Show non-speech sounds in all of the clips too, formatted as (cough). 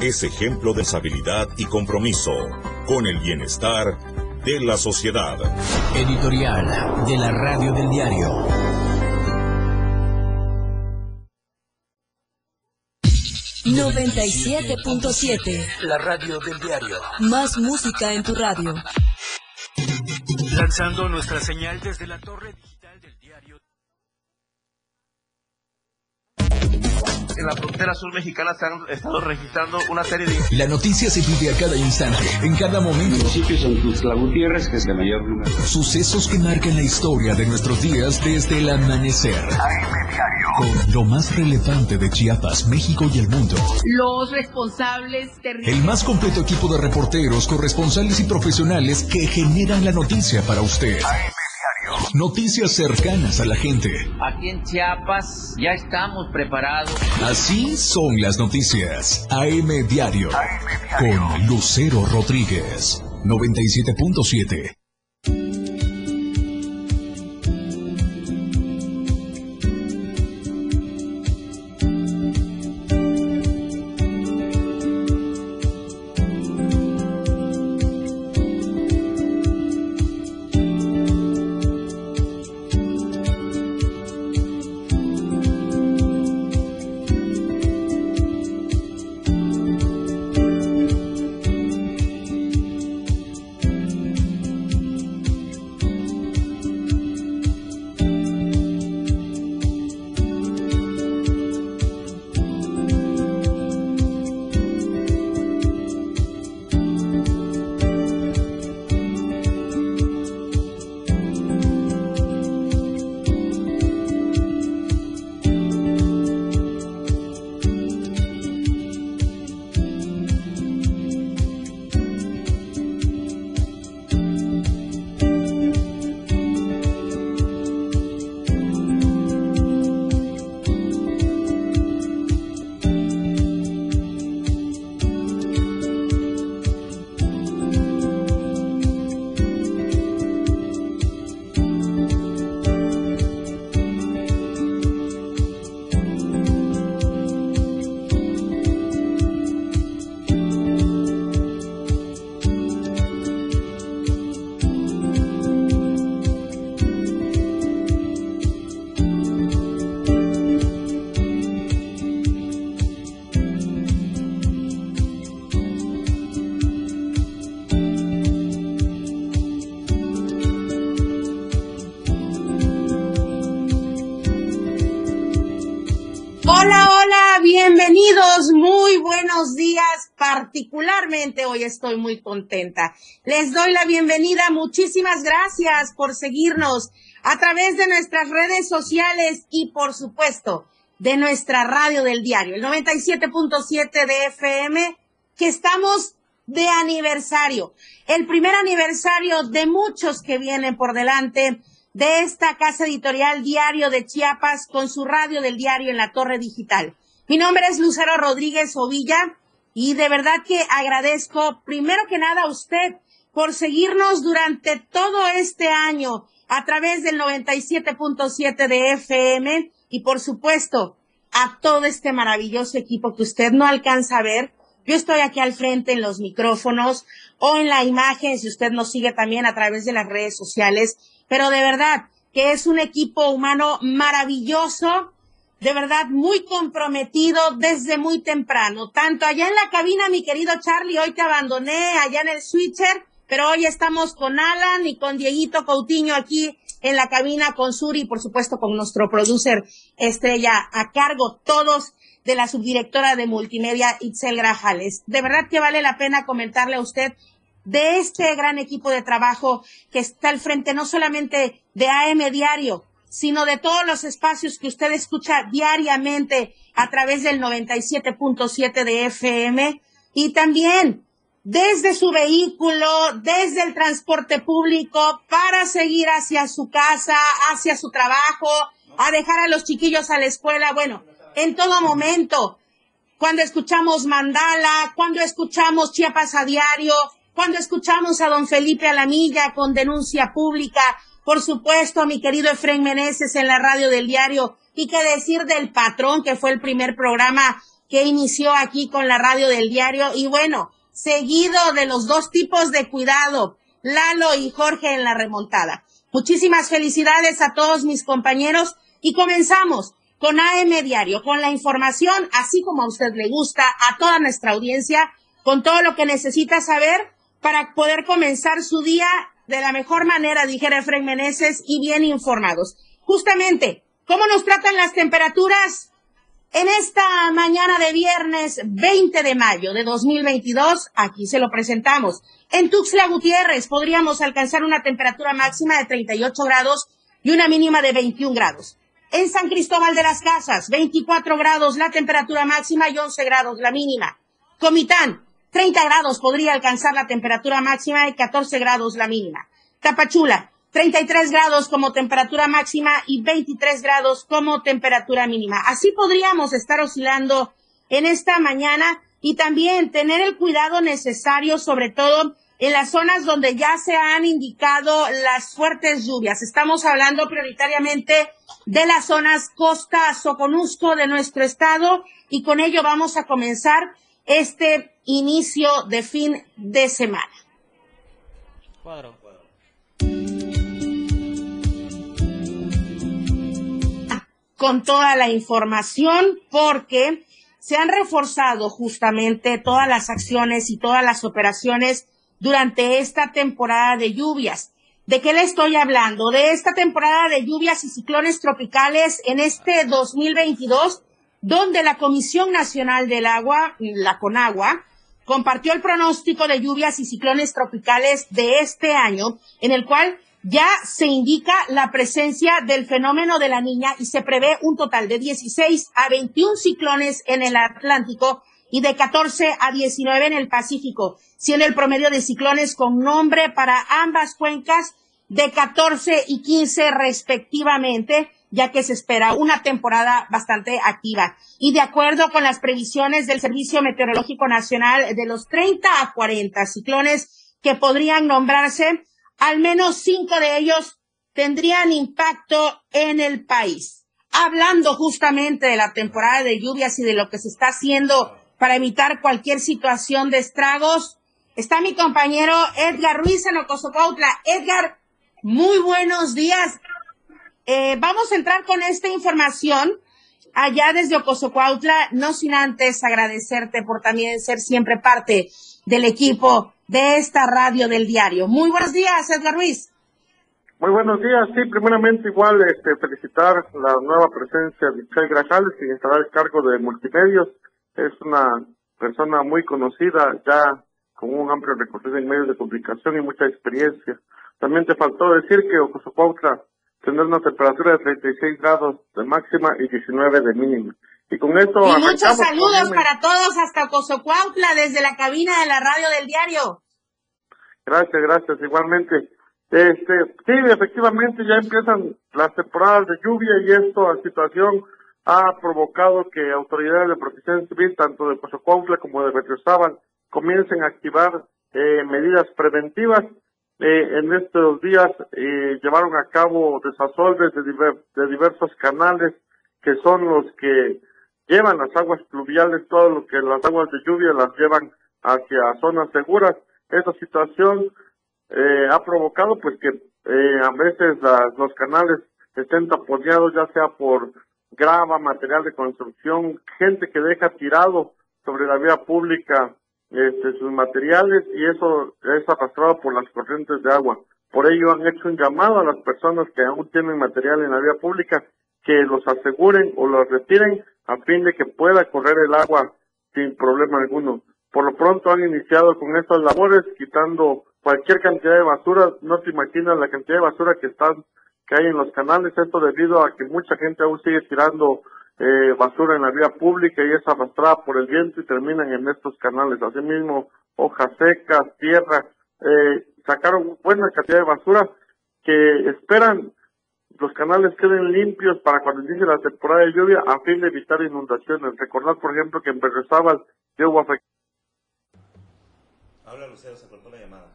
es ejemplo de estabilidad y compromiso con el bienestar de la sociedad. Editorial de la Radio del Diario. ...97.7... La radio del diario. Más música en tu radio. Lanzando nuestra señal desde la torre en la frontera sur mexicana se han estado registrando una serie de... La noticia se vive a cada instante, en cada momento. Municipios en Tuxtla Gutiérrez, que es de mayor número. Sucesos que marcan la historia de nuestros días desde el amanecer. Con lo más relevante de Chiapas, México y el mundo. Los responsables El más completo equipo de reporteros, corresponsales y profesionales que generan la noticia para usted. Noticias cercanas a la gente. Aquí en Chiapas ya estamos preparados. Así son las noticias. AM Diario. Con Lucero Rodríguez. 97.7. Particularmente hoy estoy muy contenta. Les doy la bienvenida, muchísimas gracias por seguirnos a través de nuestras redes sociales y por supuesto de nuestra radio del diario, el 97.7 de FM, que estamos de aniversario, el primer aniversario de muchos que vienen por delante de esta casa editorial Diario de Chiapas con su radio del diario en la torre digital. Mi nombre es Lucero Rodríguez Ovilla y de verdad que agradezco primero que nada a usted por seguirnos durante todo este año a través del 97.7 de FM y por supuesto a todo este maravilloso equipo que usted no alcanza a ver. Yo estoy aquí al frente en los micrófonos o en la imagen si usted nos sigue también a través de las redes sociales pero de verdad que es un equipo humano maravilloso, de verdad muy comprometido desde muy temprano. Tanto allá en la cabina, mi querido Charlie, hoy te abandoné allá en el switcher, pero hoy estamos con Alan y con Dieguito Coutinho aquí en la cabina con Suri por supuesto con nuestro producer estrella a cargo todos de la subdirectora de multimedia Itzel Grajales. De verdad que vale la pena comentarle a usted de este gran equipo de trabajo que está al frente no solamente de AM Diario, sino de todos los espacios que usted escucha diariamente a través del 97.7 de FM y también desde su vehículo, desde el transporte público para seguir hacia su casa, hacia su trabajo, a dejar a los chiquillos a la escuela, bueno, en todo momento, cuando escuchamos Mandala, cuando escuchamos Chiapas a diario, cuando escuchamos a don Felipe Alamilla con denuncia pública, por supuesto a mi querido Efren Meneses en la radio del diario, y qué decir del patrón, que fue el primer programa que inició aquí con la radio del diario y bueno, seguido de los dos tipos de cuidado, Lalo y Jorge en la remontada. Muchísimas felicidades a todos mis compañeros y comenzamos con AM Diario, con la información, así como a usted le gusta, a toda nuestra audiencia, con todo lo que necesita saber para poder comenzar su día de la mejor manera, dijera Efraín Meneses, y bien informados. Justamente, ¿cómo nos tratan las temperaturas? En esta mañana de viernes 20 de mayo de 2022, aquí se lo presentamos. En Tuxtla Gutiérrez podríamos alcanzar una temperatura máxima de 38 grados y una mínima de 21 grados. En San Cristóbal de las Casas, 24 grados la temperatura máxima y 11 grados la mínima. Comitán, 30 grados podría alcanzar la temperatura máxima y 14 grados la mínima. Tapachula, 33 grados como temperatura máxima y 23 grados como temperatura mínima. Así podríamos estar oscilando en esta mañana y también tener el cuidado necesario, sobre todo en las zonas donde ya se han indicado las fuertes lluvias. Estamos hablando prioritariamente de las zonas costa Soconusco de nuestro estado y con ello vamos a comenzar este inicio de fin de semana. Cuadro. con toda la información porque se han reforzado justamente todas las acciones y todas las operaciones durante esta temporada de lluvias. ¿De qué le estoy hablando? De esta temporada de lluvias y ciclones tropicales en este 2022, donde la Comisión Nacional del Agua, la CONAGUA, compartió el pronóstico de lluvias y ciclones tropicales de este año, en el cual ya se indica la presencia del fenómeno de la niña y se prevé un total de 16 a 21 ciclones en el Atlántico y de 14 a 19 en el Pacífico, siendo el promedio de ciclones con nombre para ambas cuencas de 14 y 15 respectivamente, ya que se espera una temporada bastante activa. Y de acuerdo con las previsiones del Servicio Meteorológico Nacional, de los 30 a 40 ciclones que podrían nombrarse, al menos cinco de ellos tendrían impacto en el país. Hablando justamente de la temporada de lluvias y de lo que se está haciendo para evitar cualquier situación de estragos, está mi compañero Edgar Ruiz en Ocosocautla. Edgar, muy buenos días. Eh, vamos a entrar con esta información allá desde Ocosocuautla, no sin antes agradecerte por también ser siempre parte del equipo de esta radio del diario. Muy buenos días, Edgar Ruiz. Muy buenos días. Sí, primeramente igual este, felicitar la nueva presencia de Michelle Grajales, quien estará al cargo de multimedios. Es una persona muy conocida, ya con un amplio recorrido en medios de comunicación y mucha experiencia. También te faltó decir que Ocosocuautla tendrá una temperatura de 36 grados de máxima y 19 de mínima. Y con esto y muchos saludos para todos hasta Cozocuautla desde la cabina de la radio del diario. Gracias, gracias, igualmente. Este, sí, efectivamente ya empiezan las temporadas de lluvia y esto, la situación ha provocado que autoridades de protección civil, tanto de Cozocuautla como de Berriozábal, comiencen a activar eh, medidas preventivas. Eh, en estos días eh, llevaron a cabo desasolves de, de diversos canales que son los que llevan las aguas pluviales, todo lo que las aguas de lluvia las llevan hacia zonas seguras. Esa situación eh, ha provocado pues que eh, a veces los canales estén taponeados ya sea por grava, material de construcción, gente que deja tirado sobre la vía pública este, sus materiales y eso es arrastrado por las corrientes de agua. Por ello han hecho un llamado a las personas que aún tienen material en la vía pública que los aseguren o los retiren a fin de que pueda correr el agua sin problema alguno. Por lo pronto han iniciado con estas labores, quitando cualquier cantidad de basura. No te imaginas la cantidad de basura que están que hay en los canales. Esto debido a que mucha gente aún sigue tirando eh, basura en la vía pública y es arrastrada por el viento y terminan en estos canales. Asimismo, hojas secas, tierra, eh, sacaron buena cantidad de basura que esperan los canales queden limpios para cuando inicie la temporada de lluvia a fin de evitar inundaciones. Recordar, por ejemplo, que en Berrezábal hubo Habla Lucero, se cortó la llamada.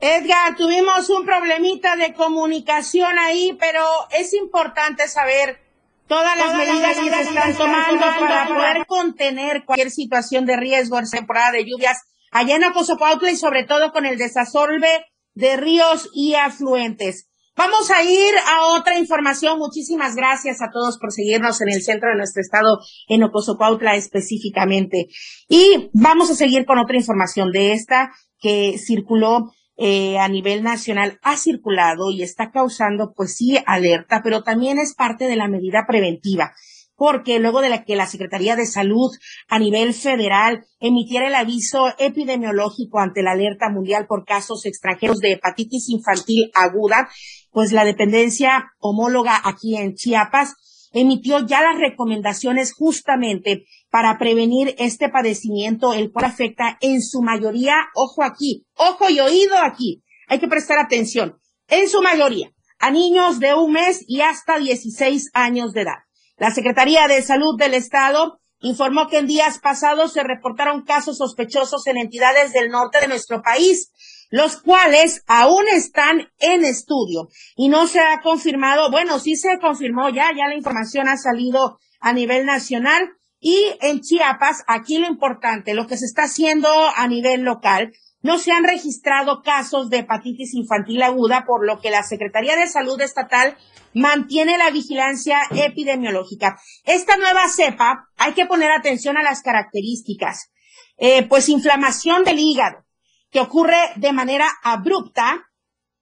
Edgar, tuvimos un problemita de comunicación ahí, pero es importante saber todas las medidas que se están tomando para poder contener cualquier situación de riesgo en temporada de lluvias allá en Acosopautla y sobre todo con el desasolve de ríos y afluentes. Vamos a ir a otra información. Muchísimas gracias a todos por seguirnos en el centro de nuestro estado, en Ocosocuautla específicamente. Y vamos a seguir con otra información de esta que circuló eh, a nivel nacional, ha circulado y está causando, pues sí, alerta, pero también es parte de la medida preventiva porque luego de la que la Secretaría de Salud a nivel federal emitiera el aviso epidemiológico ante la alerta mundial por casos extranjeros de hepatitis infantil aguda, pues la dependencia homóloga aquí en Chiapas emitió ya las recomendaciones justamente para prevenir este padecimiento, el cual afecta en su mayoría, ojo aquí, ojo y oído aquí, hay que prestar atención, en su mayoría, a niños de un mes y hasta 16 años de edad. La Secretaría de Salud del Estado informó que en días pasados se reportaron casos sospechosos en entidades del norte de nuestro país, los cuales aún están en estudio y no se ha confirmado, bueno, sí se confirmó ya, ya la información ha salido a nivel nacional y en Chiapas, aquí lo importante, lo que se está haciendo a nivel local, no se han registrado casos de hepatitis infantil aguda, por lo que la Secretaría de Salud Estatal mantiene la vigilancia epidemiológica. Esta nueva cepa, hay que poner atención a las características. Eh, pues inflamación del hígado, que ocurre de manera abrupta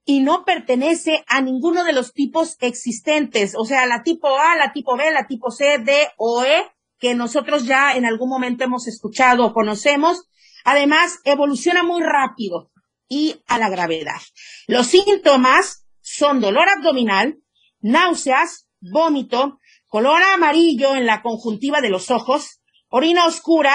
y no pertenece a ninguno de los tipos existentes, o sea, la tipo A, la tipo B, la tipo C, D o E, que nosotros ya en algún momento hemos escuchado o conocemos, Además, evoluciona muy rápido y a la gravedad. Los síntomas son dolor abdominal, náuseas, vómito, color amarillo en la conjuntiva de los ojos, orina oscura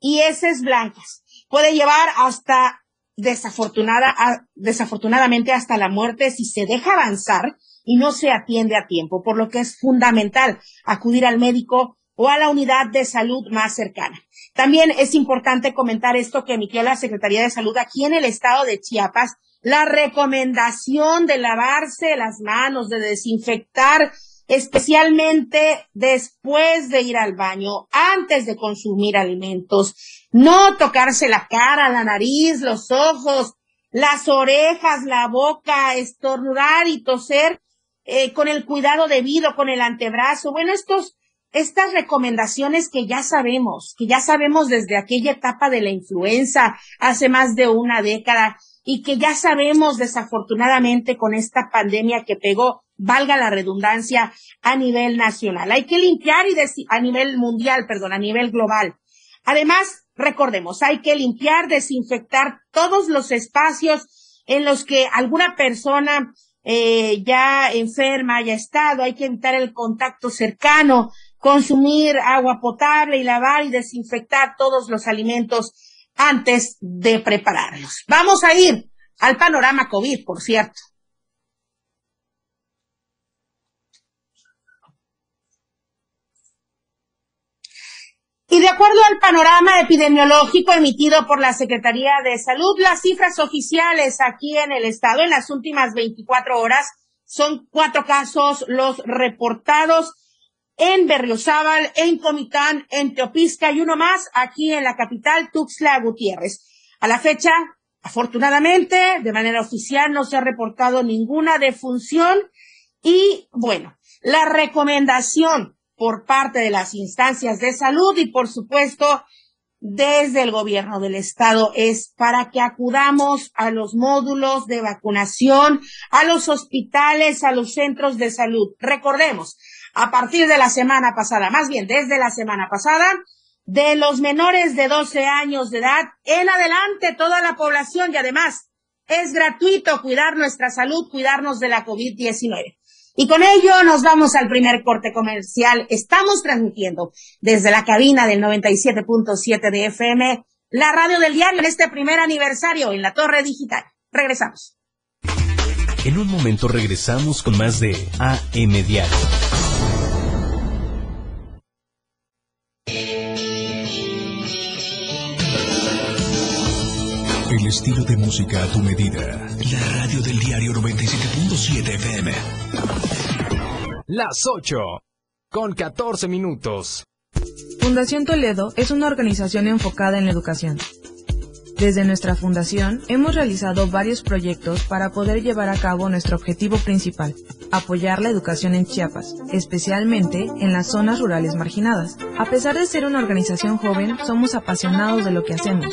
y heces blancas. Puede llevar hasta desafortunada, desafortunadamente hasta la muerte si se deja avanzar y no se atiende a tiempo, por lo que es fundamental acudir al médico o a la unidad de salud más cercana. También es importante comentar esto que emitió la Secretaría de Salud aquí en el estado de Chiapas, la recomendación de lavarse las manos, de desinfectar, especialmente después de ir al baño, antes de consumir alimentos, no tocarse la cara, la nariz, los ojos, las orejas, la boca, estornudar y toser eh, con el cuidado debido, con el antebrazo. Bueno, estos estas recomendaciones que ya sabemos, que ya sabemos desde aquella etapa de la influenza hace más de una década y que ya sabemos desafortunadamente con esta pandemia que pegó, valga la redundancia, a nivel nacional. Hay que limpiar y a nivel mundial, perdón, a nivel global. Además, recordemos, hay que limpiar, desinfectar todos los espacios en los que alguna persona eh, ya enferma haya estado, hay que evitar el contacto cercano, consumir agua potable y lavar y desinfectar todos los alimentos antes de prepararlos. Vamos a ir al panorama COVID, por cierto. Y de acuerdo al panorama epidemiológico emitido por la Secretaría de Salud, las cifras oficiales aquí en el estado en las últimas 24 horas son cuatro casos los reportados en Berriozábal, en Comitán, en Teopisca y uno más aquí en la capital, Tuxtla Gutiérrez. A la fecha, afortunadamente, de manera oficial no se ha reportado ninguna defunción y, bueno, la recomendación por parte de las instancias de salud y, por supuesto, desde el gobierno del estado es para que acudamos a los módulos de vacunación, a los hospitales, a los centros de salud. Recordemos, a partir de la semana pasada, más bien desde la semana pasada, de los menores de 12 años de edad en adelante toda la población y además es gratuito cuidar nuestra salud, cuidarnos de la COVID-19. Y con ello nos vamos al primer corte comercial. Estamos transmitiendo desde la cabina del 97.7 de FM, la radio del diario en este primer aniversario en la torre digital. Regresamos. En un momento regresamos con más de AM Diario. El estilo de música a tu medida. La radio del diario 97.7 FM. Las 8 con 14 minutos. Fundación Toledo es una organización enfocada en la educación. Desde nuestra fundación hemos realizado varios proyectos para poder llevar a cabo nuestro objetivo principal, apoyar la educación en Chiapas, especialmente en las zonas rurales marginadas. A pesar de ser una organización joven, somos apasionados de lo que hacemos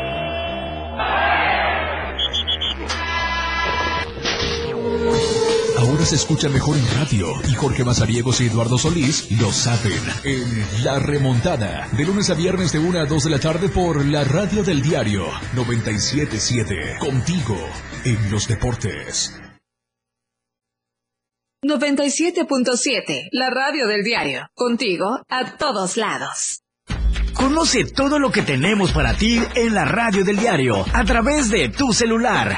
Ahora se escucha mejor en radio y Jorge Mazariegos y Eduardo Solís lo saben en La Remontada. De lunes a viernes de 1 a 2 de la tarde por la radio del diario 977. Contigo en los deportes. 97.7, la radio del diario. Contigo a todos lados. Conoce todo lo que tenemos para ti en la radio del diario a través de tu celular.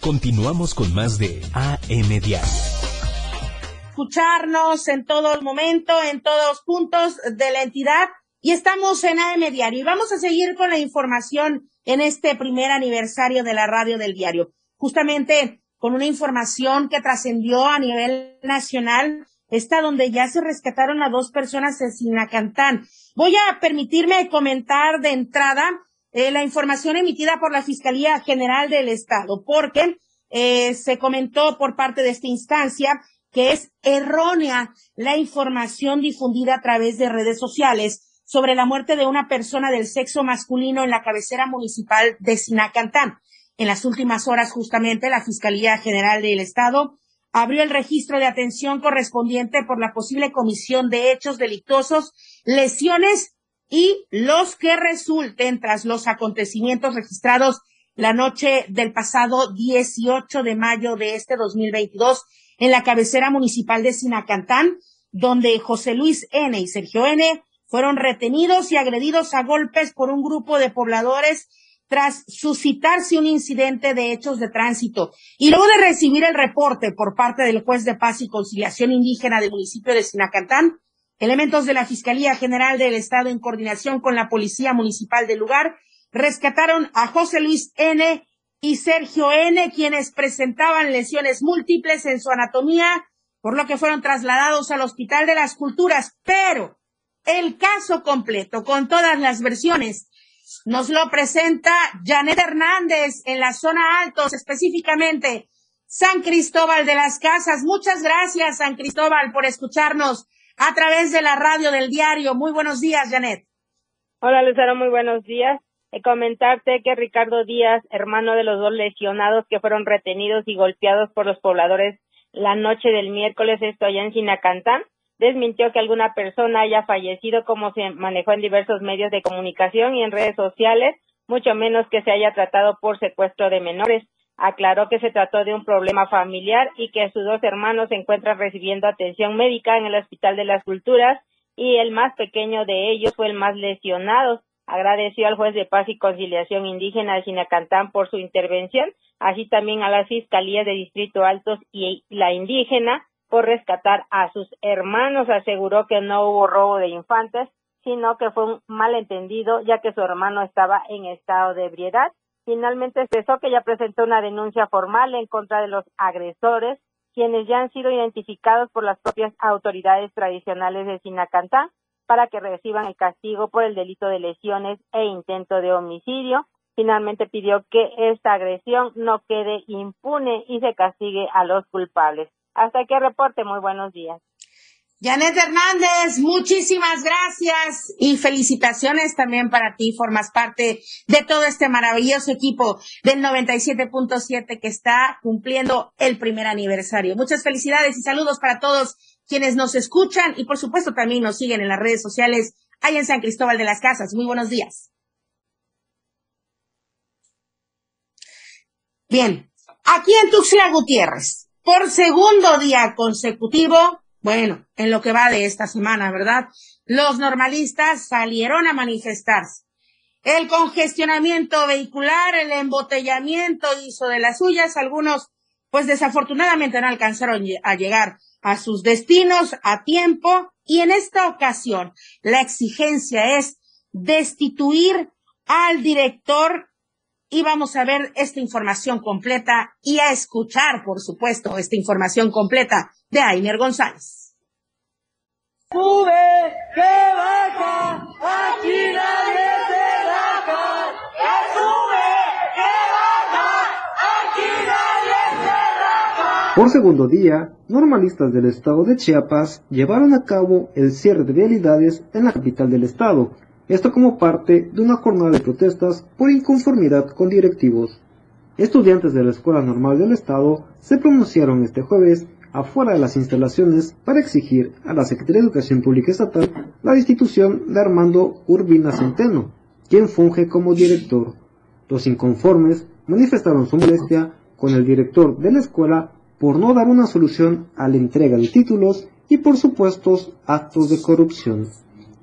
Continuamos con más de AM Diario. Escucharnos en todo momento, en todos puntos de la entidad. Y estamos en AM Diario. Y vamos a seguir con la información en este primer aniversario de la radio del diario. Justamente con una información que trascendió a nivel nacional, esta donde ya se rescataron a dos personas en Sinacantán. Voy a permitirme comentar de entrada eh, la información emitida por la Fiscalía General del Estado, porque eh, se comentó por parte de esta instancia que es errónea la información difundida a través de redes sociales sobre la muerte de una persona del sexo masculino en la cabecera municipal de Sinacantán. En las últimas horas, justamente, la Fiscalía General del Estado abrió el registro de atención correspondiente por la posible comisión de hechos delictuosos, lesiones y los que resulten tras los acontecimientos registrados la noche del pasado 18 de mayo de este 2022 en la cabecera municipal de Sinacantán, donde José Luis N. y Sergio N. fueron retenidos y agredidos a golpes por un grupo de pobladores tras suscitarse un incidente de hechos de tránsito. Y luego de recibir el reporte por parte del juez de paz y conciliación indígena del municipio de Sinacantán, elementos de la Fiscalía General del Estado en coordinación con la Policía Municipal del lugar rescataron a José Luis N. y Sergio N., quienes presentaban lesiones múltiples en su anatomía, por lo que fueron trasladados al Hospital de las Culturas. Pero el caso completo, con todas las versiones, nos lo presenta Janet Hernández en la zona altos, específicamente San Cristóbal de las Casas. Muchas gracias, San Cristóbal, por escucharnos a través de la radio del diario. Muy buenos días, Janet. Hola, Lucero, muy buenos días. Eh, comentarte que Ricardo Díaz, hermano de los dos lesionados que fueron retenidos y golpeados por los pobladores la noche del miércoles, esto allá en Sinacantán, desmintió que alguna persona haya fallecido como se manejó en diversos medios de comunicación y en redes sociales mucho menos que se haya tratado por secuestro de menores. Aclaró que se trató de un problema familiar y que sus dos hermanos se encuentran recibiendo atención médica en el Hospital de las Culturas y el más pequeño de ellos fue el más lesionado. Agradeció al juez de paz y conciliación indígena de Sinacantán por su intervención, así también a las fiscalías de Distrito Altos y la indígena por rescatar a sus hermanos. Aseguró que no hubo robo de infantes, sino que fue un malentendido, ya que su hermano estaba en estado de ebriedad. Finalmente expresó que ya presentó una denuncia formal en contra de los agresores, quienes ya han sido identificados por las propias autoridades tradicionales de Sinacantán para que reciban el castigo por el delito de lesiones e intento de homicidio. Finalmente pidió que esta agresión no quede impune y se castigue a los culpables. Hasta aquí reporte. Muy buenos días. Janet Hernández, muchísimas gracias y felicitaciones también para ti. Formas parte de todo este maravilloso equipo del 97.7 que está cumpliendo el primer aniversario. Muchas felicidades y saludos para todos quienes nos escuchan y por supuesto también nos siguen en las redes sociales ahí en San Cristóbal de las Casas. Muy buenos días. Bien, aquí en Tuxtla Gutiérrez, por segundo día consecutivo, bueno, en lo que va de esta semana, ¿verdad? Los normalistas salieron a manifestarse. El congestionamiento vehicular, el embotellamiento hizo de las suyas. Algunos, pues desafortunadamente no alcanzaron a llegar a sus destinos a tiempo. Y en esta ocasión, la exigencia es destituir al director y vamos a ver esta información completa y a escuchar, por supuesto, esta información completa de Ainer González. Sube, que baja, aquí nadie se raja. Que sube, que baja, aquí nadie se raja. Por segundo día, normalistas del estado de Chiapas llevaron a cabo el cierre de vialidades en la capital del estado, esto como parte de una jornada de protestas por inconformidad con directivos. Estudiantes de la Escuela Normal del Estado se pronunciaron este jueves afuera de las instalaciones para exigir a la Secretaría de Educación Pública Estatal la destitución de Armando Urbina Centeno, quien funge como director. Los inconformes manifestaron su molestia con el director de la escuela por no dar una solución a la entrega de títulos y por supuestos actos de corrupción.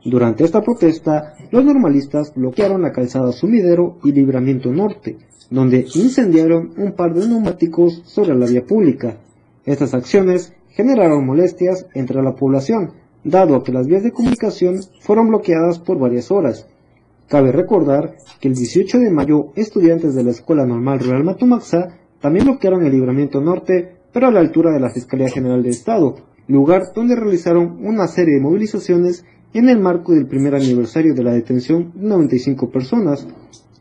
Durante esta protesta, los normalistas bloquearon la calzada Sumidero y Libramiento Norte, donde incendiaron un par de neumáticos sobre la vía pública. Estas acciones generaron molestias entre la población, dado que las vías de comunicación fueron bloqueadas por varias horas. Cabe recordar que el 18 de mayo estudiantes de la Escuela Normal Rural Matumaxa también bloquearon el Libramiento Norte, pero a la altura de la Fiscalía General de Estado, lugar donde realizaron una serie de movilizaciones en el marco del primer aniversario de la detención de 95 personas,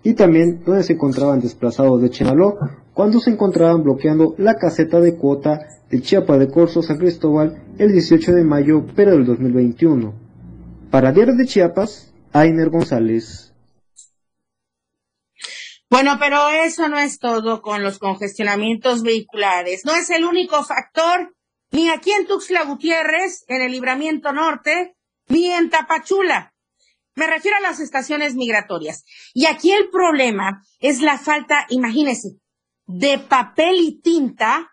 y también donde se encontraban desplazados de Chenaló cuando se encontraban bloqueando la caseta de cuota de Chiapa de Corzo San Cristóbal el 18 de mayo pero del 2021. Para Diario de Chiapas, Ainer González. Bueno, pero eso no es todo con los congestionamientos vehiculares. No es el único factor, ni aquí en Tuxtla Gutiérrez, en el Libramiento Norte, ni en Tapachula. Me refiero a las estaciones migratorias. Y aquí el problema es la falta, imagínense, de papel y tinta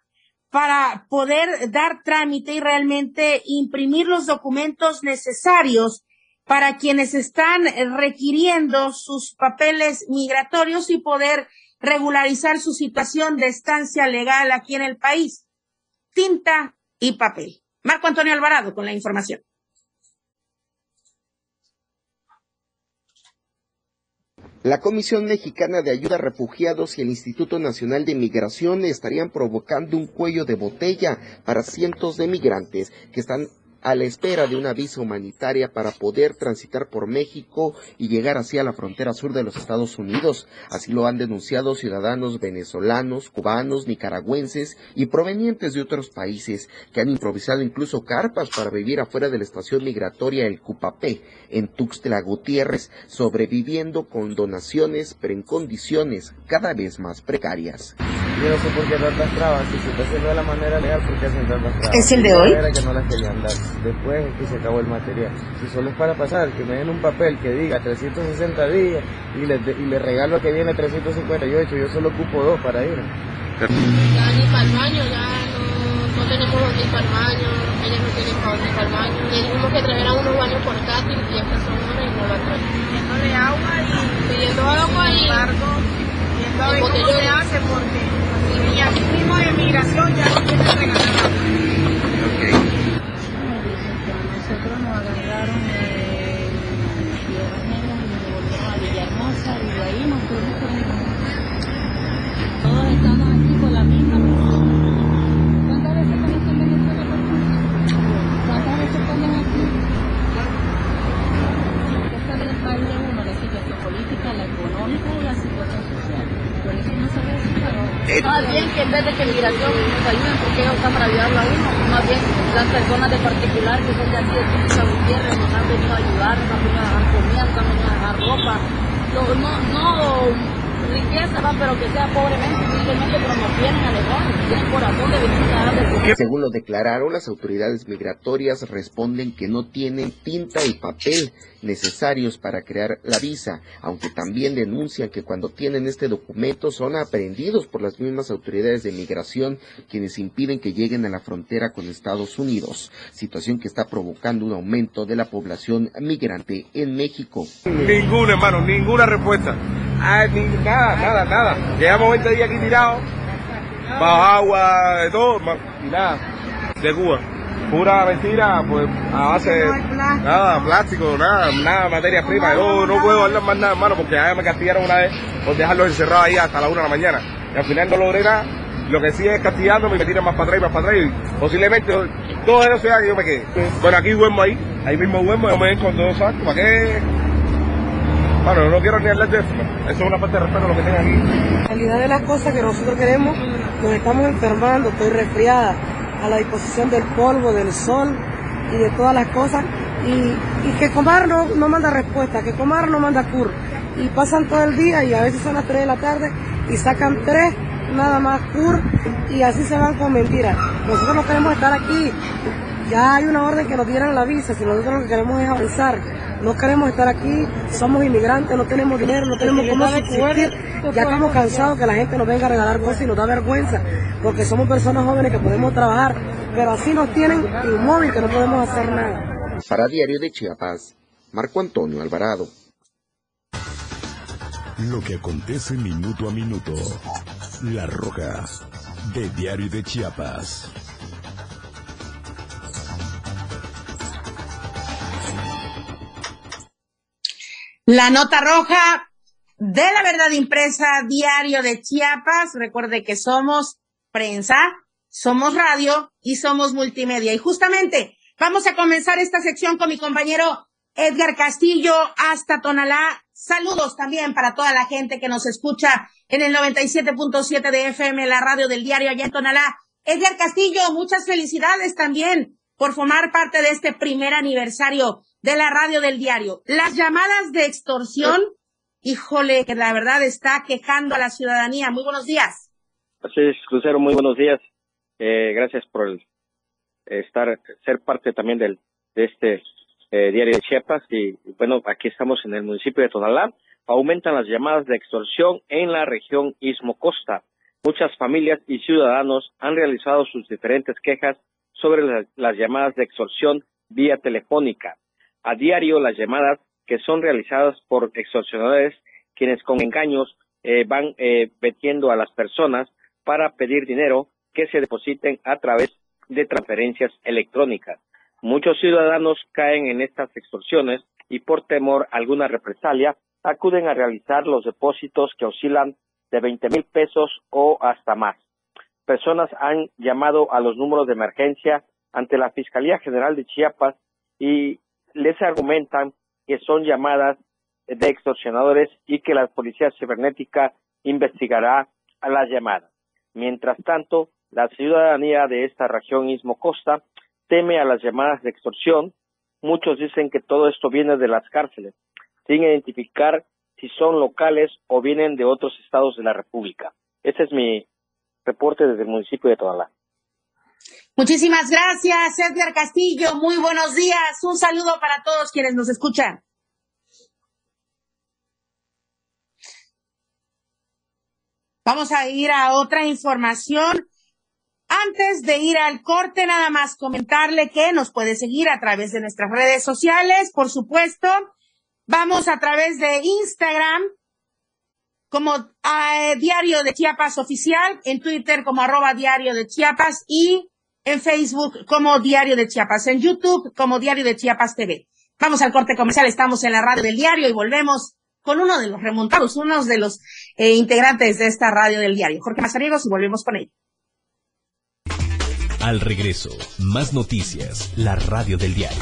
para poder dar trámite y realmente imprimir los documentos necesarios para quienes están requiriendo sus papeles migratorios y poder regularizar su situación de estancia legal aquí en el país. Tinta y papel. Marco Antonio Alvarado con la información. La Comisión Mexicana de Ayuda a Refugiados y el Instituto Nacional de Migración estarían provocando un cuello de botella para cientos de migrantes que están a la espera de una visa humanitaria para poder transitar por México y llegar hacia la frontera sur de los Estados Unidos. Así lo han denunciado ciudadanos venezolanos, cubanos, nicaragüenses y provenientes de otros países que han improvisado incluso carpas para vivir afuera de la estación migratoria El Cupapé en Tuxtla Gutiérrez, sobreviviendo con donaciones pero en condiciones cada vez más precarias. Yo no sé por qué tantas trabas, si se está haciendo de la manera legal, ¿por qué hacen tantas trabas? ¿Es el de hoy? Era que no las querían dar. Después es que se acabó el material. Si solo es para pasar, que me den un papel que diga 360 días y le, y le regalo que viene 358, yo solo ocupo dos para ir. Ya ni para el baño, ya no, no tenemos ir para el baño, ellos no tienen para ir para el baño. Le dijimos que trajeran unos baños portátiles y estas son horas y no la traen. Pidiéndole agua y pidiendo agua y embargo, viendo a ver cómo se hace porque y aquí mismo de migración ya no quieren regalar. Nosotros eh, y nos volvieron a Villahermosa y ahí nos fuimos por Todos estamos aquí con la misma persona. ¿Cuántas veces conocen en Venezuela? ¿Cuántas veces ponen aquí? Esta es el país de uno, la situación política, la económica y la situación social. Por eso no se ve eso, pero... Más bien que en vez de que migración porque ellos están para ayudarlo a uno, más bien las personas de particular que son de aquí de Chicha Gutiérrez nos han venido a ayudar, nos han venido a dar comida, nos han venido a dejar ropa. No, no, no riqueza, va, pero que sea pobremente, humildemente, pero nos vienen a tienen corazón de venir a. Según lo declararon, las autoridades migratorias responden que no tienen tinta y papel necesarios para crear la visa, aunque también denuncian que cuando tienen este documento son aprehendidos por las mismas autoridades de migración quienes impiden que lleguen a la frontera con Estados Unidos, situación que está provocando un aumento de la población migrante en México. Ninguna, hermano, ninguna respuesta. Ah, ni- nada, nada, nada. Llevamos 20 días aquí tirados, bajo agua, de todo, y nada, de Cuba. Pura mentira, pues a base de nada, plástico, nada, nada, materia prima. Yo no puedo hablar más nada, hermano, porque ya me castigaron una vez por dejarlos encerrados ahí hasta la una de la mañana. Y al final no logré nada. Lo que sí es castigándome y me tiran más para atrás y más para atrás. Y posiblemente todo eso sea que yo me quede. Bueno, aquí duermo ahí, ahí mismo duermo, yo me ven con dos sacos, ¿para qué? Bueno, no quiero ni hablar de eso. Eso es una parte de respeto a lo que tengan aquí. La realidad de las cosas que nosotros queremos, nos estamos enfermando, estoy resfriada, a la disposición del polvo, del sol y de todas las cosas. Y, que Comar no, no manda respuesta, que Comar no manda CUR. Y pasan todo el día y a veces son las 3 de la tarde y sacan tres nada más CUR y así se van con mentiras. Nosotros no queremos estar aquí. Ya hay una orden que nos dieran la visa, si nosotros lo que queremos es avanzar. No queremos estar aquí, somos inmigrantes, no tenemos dinero, no tenemos cómo subsistir. Ya estamos cansados que la gente nos venga a regalar cosas y nos da vergüenza, porque somos personas jóvenes que podemos trabajar, pero así nos tienen inmóvil que no podemos hacer nada. Para Diario de Chiapas, Marco Antonio Alvarado. Lo que acontece minuto a minuto. La Roja, de Diario de Chiapas. La nota roja de la verdad impresa, diario de Chiapas. Recuerde que somos prensa, somos radio y somos multimedia. Y justamente vamos a comenzar esta sección con mi compañero Edgar Castillo hasta Tonalá. Saludos también para toda la gente que nos escucha en el 97.7 de FM, la radio del diario allá en Tonalá. Edgar Castillo, muchas felicidades también por formar parte de este primer aniversario de la radio del diario. Las llamadas de extorsión, híjole, que la verdad está quejando a la ciudadanía. Muy buenos días. Así es, Lucero, muy buenos días. Eh, gracias por el, estar, ser parte también del, de este eh, diario de Chiapas. Y bueno, aquí estamos en el municipio de Tonalá. Aumentan las llamadas de extorsión en la región Istmo Costa. Muchas familias y ciudadanos han realizado sus diferentes quejas sobre la- las llamadas de extorsión vía telefónica. A diario, las llamadas que son realizadas por extorsionadores, quienes con engaños eh, van eh, metiendo a las personas para pedir dinero que se depositen a través de transferencias electrónicas. Muchos ciudadanos caen en estas extorsiones y por temor a alguna represalia acuden a realizar los depósitos que oscilan de 20 mil pesos o hasta más. Personas han llamado a los números de emergencia ante la Fiscalía General de Chiapas y les argumentan que son llamadas de extorsionadores y que la Policía Cibernética investigará a las llamadas. Mientras tanto, la ciudadanía de esta región Istmo Costa teme a las llamadas de extorsión. Muchos dicen que todo esto viene de las cárceles, sin identificar si son locales o vienen de otros estados de la República. Esa es mi reporte desde el municipio de Tonalá. Muchísimas gracias, Edgar Castillo. Muy buenos días. Un saludo para todos quienes nos escuchan. Vamos a ir a otra información. Antes de ir al corte, nada más comentarle que nos puede seguir a través de nuestras redes sociales, por supuesto. Vamos a través de Instagram como eh, Diario de Chiapas Oficial, en Twitter como arroba Diario de Chiapas y en Facebook como Diario de Chiapas, en YouTube como Diario de Chiapas TV. Vamos al corte comercial, estamos en la radio del diario y volvemos con uno de los remontados, uno de los eh, integrantes de esta radio del diario, Jorge Mazariegos, y volvemos con él. Al regreso, más noticias, la radio del diario.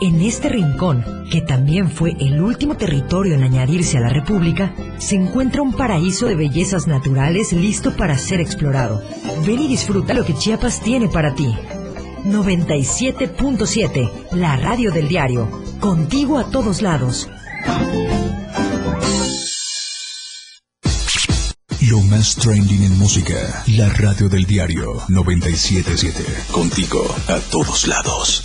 en este rincón, que también fue el último territorio en añadirse a la República, se encuentra un paraíso de bellezas naturales listo para ser explorado. Ven y disfruta lo que Chiapas tiene para ti. 97.7, la radio del diario, contigo a todos lados. Lo más trending en música. La radio del diario 977. Contigo a todos lados.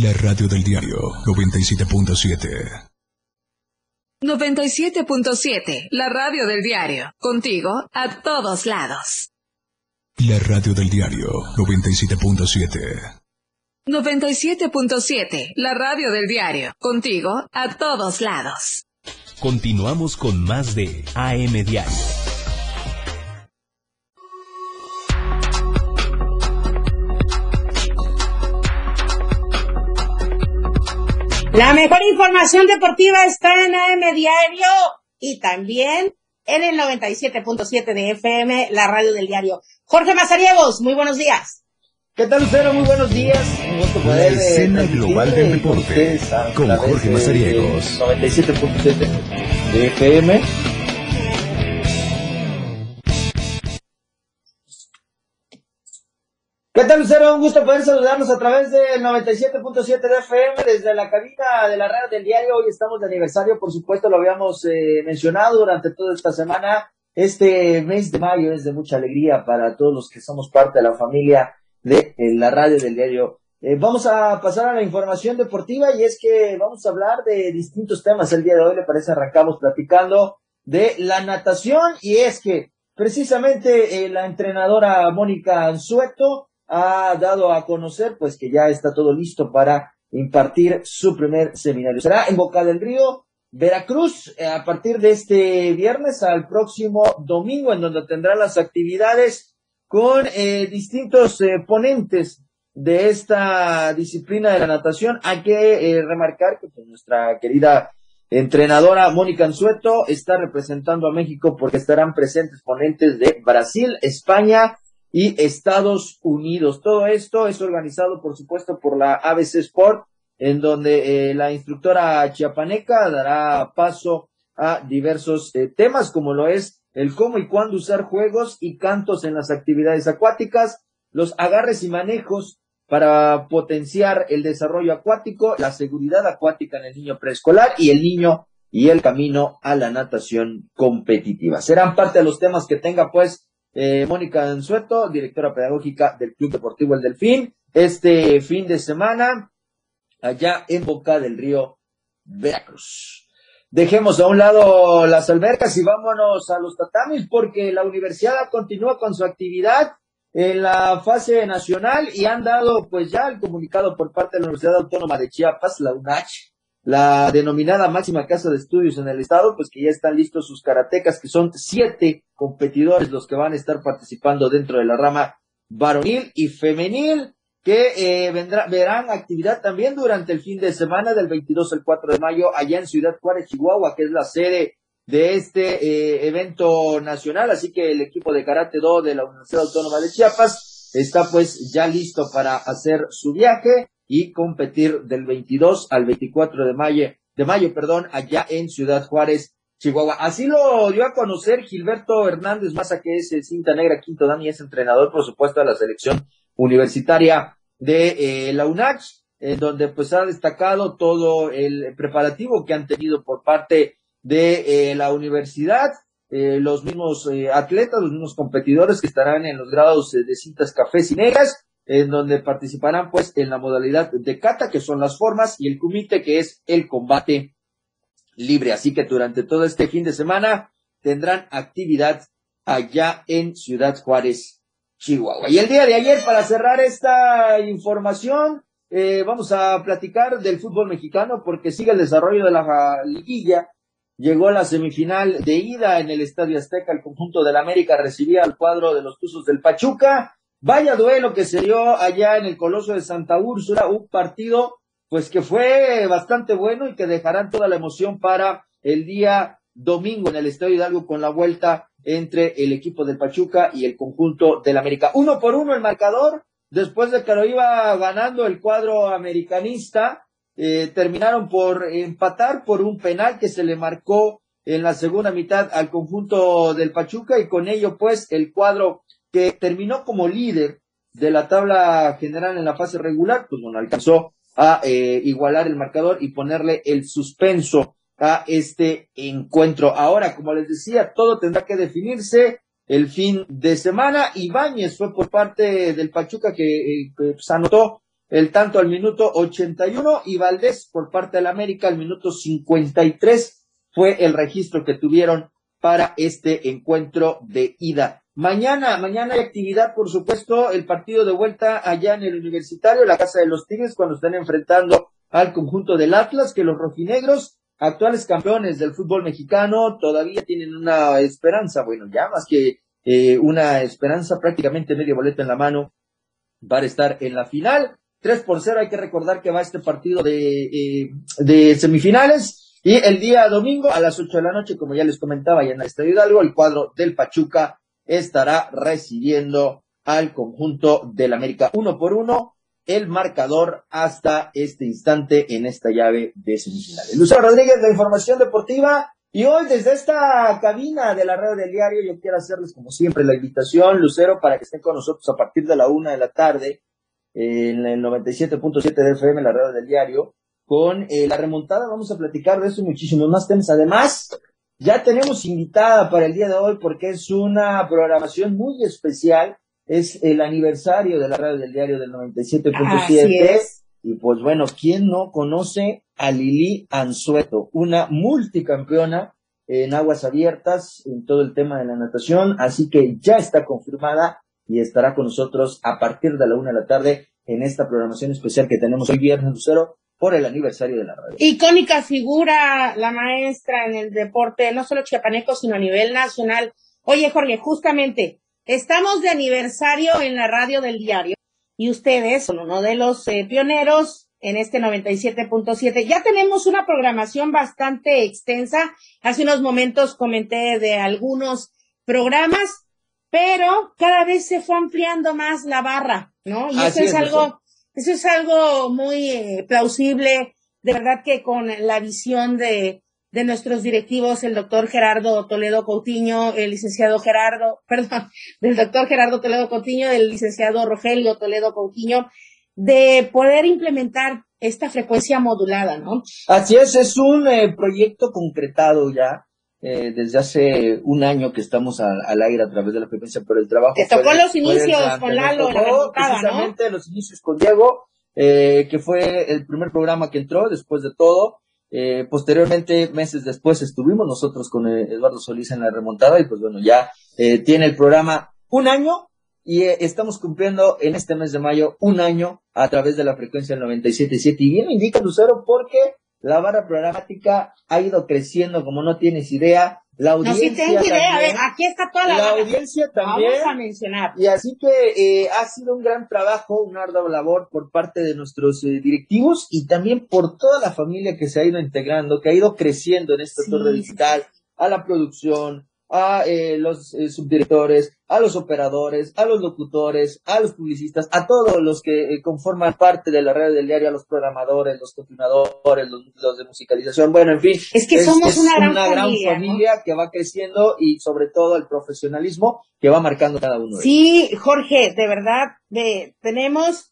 La radio del diario 97.7. 97.7, la radio del diario. Contigo a todos lados. La radio del diario 97.7. 97.7, la radio del diario. Contigo a todos lados. Continuamos con más de AM Diario. La mejor información deportiva está en AM Diario y también en el 97.7 de FM, la radio del diario. Jorge Mazariegos, muy buenos días. ¿Qué tal, Lucero? Muy buenos días. Un gusto La poder, eh, escena transmitir, global eh, del con deporte, con Jorge Mazariegos. de 97.7 de FM. ¿Qué tal, Lucero? Un gusto poder saludarnos a través del 97.7 de FM desde la cabina de la radio del diario. Hoy estamos de aniversario, por supuesto, lo habíamos eh, mencionado durante toda esta semana. Este mes de mayo es de mucha alegría para todos los que somos parte de la familia de la radio del diario. Eh, vamos a pasar a la información deportiva y es que vamos a hablar de distintos temas el día de hoy. Le parece arrancamos platicando de la natación y es que precisamente eh, la entrenadora Mónica Anzueto ha dado a conocer pues que ya está todo listo para impartir su primer seminario. Será en Boca del Río, Veracruz, eh, a partir de este viernes al próximo domingo, en donde tendrá las actividades con eh, distintos eh, ponentes de esta disciplina de la natación. Hay que eh, remarcar que pues, nuestra querida entrenadora Mónica Anzueto está representando a México porque estarán presentes ponentes de Brasil, España y Estados Unidos. Todo esto es organizado, por supuesto, por la ABC Sport, en donde eh, la instructora chiapaneca dará paso a diversos eh, temas, como lo es el cómo y cuándo usar juegos y cantos en las actividades acuáticas, los agarres y manejos para potenciar el desarrollo acuático, la seguridad acuática en el niño preescolar y el niño y el camino a la natación competitiva. Serán parte de los temas que tenga pues eh, Mónica Anzueto, directora pedagógica del Club Deportivo El Delfín, este fin de semana allá en Boca del Río Veracruz. Dejemos a un lado las albercas y vámonos a los tatamis porque la universidad continúa con su actividad en la fase nacional y han dado pues ya el comunicado por parte de la Universidad Autónoma de Chiapas, la UNACH, la denominada máxima casa de estudios en el estado, pues que ya están listos sus karatecas, que son siete competidores los que van a estar participando dentro de la rama varonil y femenil, que eh, vendrá, verán actividad también durante el fin de semana del 22 al 4 de mayo allá en Ciudad Juárez, Chihuahua, que es la sede de este eh, evento nacional. Así que el equipo de Karate Do de la Universidad Autónoma de Chiapas está pues ya listo para hacer su viaje y competir del 22 al 24 de mayo, de mayo, perdón, allá en Ciudad Juárez, Chihuahua. Así lo dio a conocer Gilberto Hernández Maza, que es el cinta negra quinto dan y es entrenador, por supuesto, de la selección universitaria de eh, la UNACH, en donde pues ha destacado todo el preparativo que han tenido por parte de eh, la universidad, eh, los mismos eh, atletas, los mismos competidores que estarán en los grados de cintas cafés y negras, en donde participarán pues en la modalidad de kata, que son las formas, y el kumite, que es el combate libre. Así que durante todo este fin de semana tendrán actividad allá en Ciudad Juárez, Chihuahua. Y el día de ayer, para cerrar esta información, vamos a platicar del fútbol mexicano porque sigue el desarrollo de la liguilla llegó la semifinal de ida en el Estadio Azteca, el conjunto del América recibía al cuadro de los Tuzos del Pachuca. Vaya duelo que se dio allá en el Coloso de Santa Úrsula, un partido pues que fue bastante bueno y que dejarán toda la emoción para el día domingo en el Estadio Hidalgo con la vuelta entre el equipo del Pachuca y el conjunto del América. Uno por uno el marcador, después de que lo iba ganando el cuadro americanista, eh, terminaron por empatar por un penal que se le marcó en la segunda mitad al conjunto del Pachuca y con ello pues el cuadro que terminó como líder de la tabla general en la fase regular, pues bueno, alcanzó a eh, igualar el marcador y ponerle el suspenso a este encuentro. Ahora, como les decía, todo tendrá que definirse el fin de semana. Ibáñez fue por parte del Pachuca que, eh, que pues, anotó el tanto al minuto 81 y Valdés por parte del América al minuto 53 fue el registro que tuvieron para este encuentro de ida. Mañana, mañana hay actividad, por supuesto, el partido de vuelta allá en el Universitario, la Casa de los Tigres, cuando están enfrentando al conjunto del Atlas, que los rojinegros, actuales campeones del fútbol mexicano, todavía tienen una esperanza, bueno, ya más que eh, una esperanza, prácticamente medio boleto en la mano para estar en la final. 3 por 0. Hay que recordar que va este partido de, eh, de semifinales. Y el día domingo a las 8 de la noche, como ya les comentaba, ya en el Estadio Hidalgo, el cuadro del Pachuca estará recibiendo al conjunto del América uno por uno el marcador hasta este instante en esta llave de semifinales. Lucero Rodríguez, la información deportiva. Y hoy desde esta cabina de la red del diario yo quiero hacerles como siempre la invitación, Lucero, para que estén con nosotros a partir de la una de la tarde en el 97.7 de FM, la radio del diario, con eh, la remontada. Vamos a platicar de eso y muchísimos más temas. Además, ya tenemos invitada para el día de hoy porque es una programación muy especial. Es el aniversario de la radio del diario del 97.7. Y pues bueno, ¿quién no conoce a Lili Anzueto? Una multicampeona en aguas abiertas en todo el tema de la natación. Así que ya está confirmada y estará con nosotros a partir de la una de la tarde en esta programación especial que tenemos hoy viernes Lucero por el aniversario de la radio. Icónica figura, la maestra en el deporte, no solo chiapaneco, sino a nivel nacional. Oye, Jorge, justamente, estamos de aniversario en la radio del diario y ustedes son uno de los eh, pioneros en este 97.7. Ya tenemos una programación bastante extensa. Hace unos momentos comenté de algunos programas, pero cada vez se fue ampliando más la barra, ¿no? Y eso es, algo, eso es algo muy eh, plausible. De verdad que con la visión de, de nuestros directivos, el doctor Gerardo Toledo Coutinho, el licenciado Gerardo, (laughs) perdón, del doctor Gerardo Toledo Coutinho, del licenciado Rogelio Toledo Coutinho, de poder implementar esta frecuencia modulada, ¿no? Así es, es un eh, proyecto concretado ya. Eh, desde hace un año que estamos al aire a través de la frecuencia, pero el trabajo. Te tocó los inicios con Lalo, tocó, precisamente los inicios con Diego, eh, que fue el primer programa que entró después de todo. Eh, posteriormente, meses después, estuvimos nosotros con Eduardo Solís en la remontada y pues bueno, ya tiene el programa un año y eh, estamos cumpliendo en este mes de mayo un año a través de la frecuencia del 97.7 y bien indica Lucero porque la barra programática ha ido creciendo como no tienes idea. La audiencia no, sí tengo idea. a ver, aquí está toda la, la audiencia también. Vamos a mencionar. Y así que eh, ha sido un gran trabajo, una ardua labor por parte de nuestros eh, directivos y también por toda la familia que se ha ido integrando, que ha ido creciendo en esta torre digital, a la producción, a eh, los eh, subdirectores, a los operadores, a los locutores, a los publicistas, a todos los que eh, conforman parte de la red del diario, a los programadores, los continuadores, los, de musicalización, bueno, en fin. Es que somos una, gran, familia, que va creciendo y sobre todo el profesionalismo que va marcando cada uno. De sí, Jorge, de verdad, de, tenemos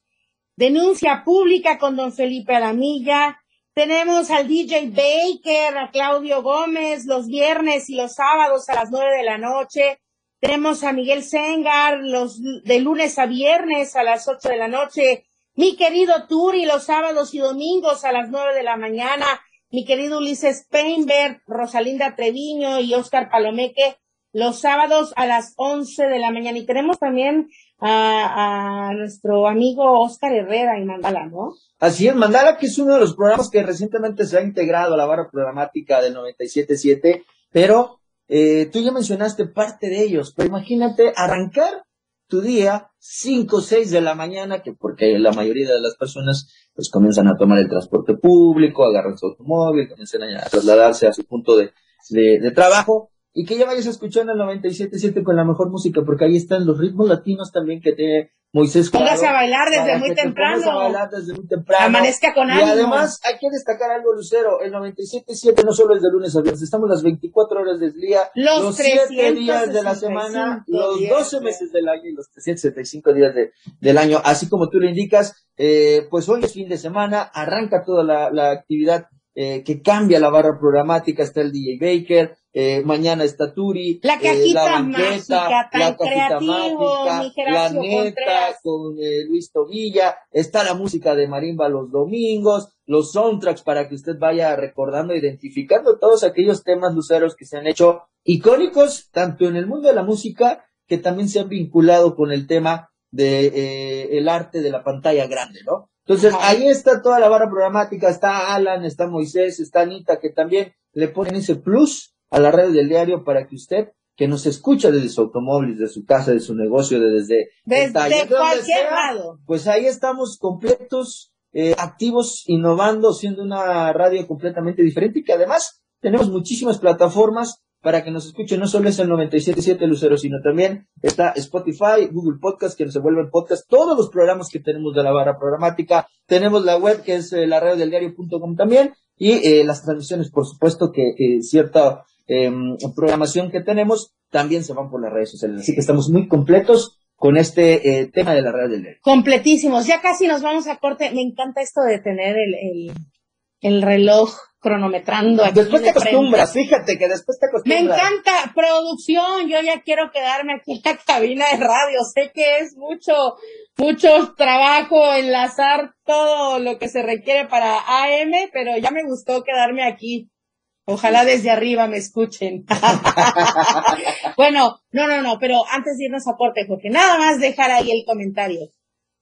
denuncia pública con don Felipe Alamilla, tenemos al DJ Baker, a Claudio Gómez los viernes y los sábados a las nueve de la noche. Tenemos a Miguel Sengar los de lunes a viernes a las ocho de la noche. Mi querido Turi los sábados y domingos a las nueve de la mañana. Mi querido Ulises Peinberg, Rosalinda Treviño y Oscar Palomeque los sábados a las once de la mañana. Y tenemos también a, a nuestro amigo Oscar Herrera y Mandala, ¿no? Así es, Mandala, que es uno de los programas que recientemente se ha integrado a la barra programática del 97.7, pero eh, tú ya mencionaste parte de ellos, pero imagínate arrancar tu día 5 o 6 de la mañana, que porque la mayoría de las personas pues comienzan a tomar el transporte público, agarran su automóvil, comienzan a trasladarse a su punto de, de trabajo, y que ya vayas escuchando el 97.7 con la mejor música, porque ahí están los ritmos latinos también que tiene Moisés Póngase a bailar desde muy temprano. a bailar desde muy temprano. Amanezca con ánimo. Y además hay que destacar algo, Lucero, el 97.7 no solo es de lunes a viernes, estamos las 24 horas del día, los, los 7 días de la semana, los 12 meses del año y los 375 días de, del año, así como tú lo indicas, eh, pues hoy es fin de semana, arranca toda la, la actividad eh, que cambia la barra programática, está el DJ Baker, eh, mañana está Turi, la cajita eh, la banqueta, mágica, la cajita mágica, la neta con eh, Luis Tobilla, está la música de Marimba los domingos, los soundtracks para que usted vaya recordando, identificando todos aquellos temas luceros que se han hecho icónicos, tanto en el mundo de la música, que también se han vinculado con el tema de eh, el arte de la pantalla grande, ¿no? Entonces, ahí está toda la barra programática, está Alan, está Moisés, está Anita, que también le ponen ese plus a la red del diario para que usted, que nos escucha desde su automóvil, desde su casa, de su negocio, desde, desde cualquier lado. Pues ahí estamos completos, eh, activos, innovando, siendo una radio completamente diferente y que además tenemos muchísimas plataformas para que nos escuchen. No solo es el 97.7 Lucero, sino también está Spotify, Google Podcast, que se vuelven podcast, todos los programas que tenemos de la barra programática. Tenemos la web que es eh, la radio del diario.com también y eh, las transmisiones, por supuesto, que eh, cierta em, programación que tenemos también se van por las redes sociales. Así que estamos muy completos con este eh, tema de la radio del. Completísimos. Ya casi nos vamos a corte. Me encanta esto de tener el, el, el reloj cronometrando. Aquí después te acostumbras, fíjate que después te acostumbras. Me encanta producción, yo ya quiero quedarme aquí en la cabina de radio, sé que es mucho, mucho trabajo enlazar todo lo que se requiere para AM, pero ya me gustó quedarme aquí. Ojalá desde arriba me escuchen. (laughs) bueno, no, no, no, pero antes de irnos a corte, porque nada más dejar ahí el comentario.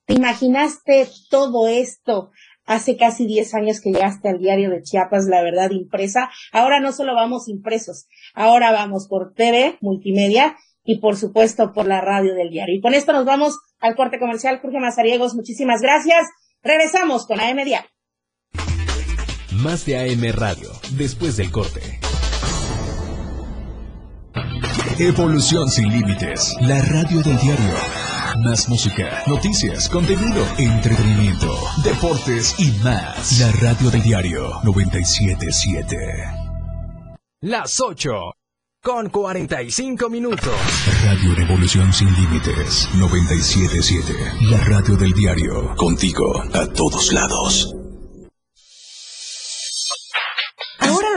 ¿Te imaginaste todo esto hace casi 10 años que llegaste al diario de Chiapas, la verdad impresa. Ahora no solo vamos impresos, ahora vamos por TV, multimedia, y por supuesto por la radio del diario. Y con esto nos vamos al corte comercial. Jorge Mazariegos, muchísimas gracias. Regresamos con AM. Más de AM Radio, después del corte. Evolución sin límites, la radio del diario. Más música, noticias, contenido, entretenimiento, deportes y más. La radio del diario 977. Las 8 con 45 minutos. Radio Revolución sin límites 977. La radio del diario. Contigo a todos lados.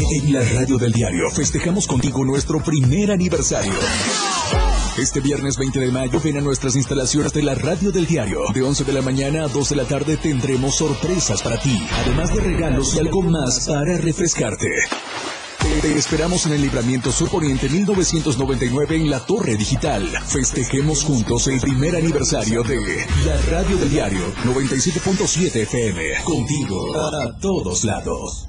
En la radio del diario festejamos contigo nuestro primer aniversario. Este viernes 20 de mayo ven a nuestras instalaciones de la radio del diario. De 11 de la mañana a 2 de la tarde tendremos sorpresas para ti, además de regalos y algo más para refrescarte. Te esperamos en el Libramiento Sur Poniente 1999 en la Torre Digital. Festejemos juntos el primer aniversario de la Radio del Diario 97.7 FM. Contigo a todos lados.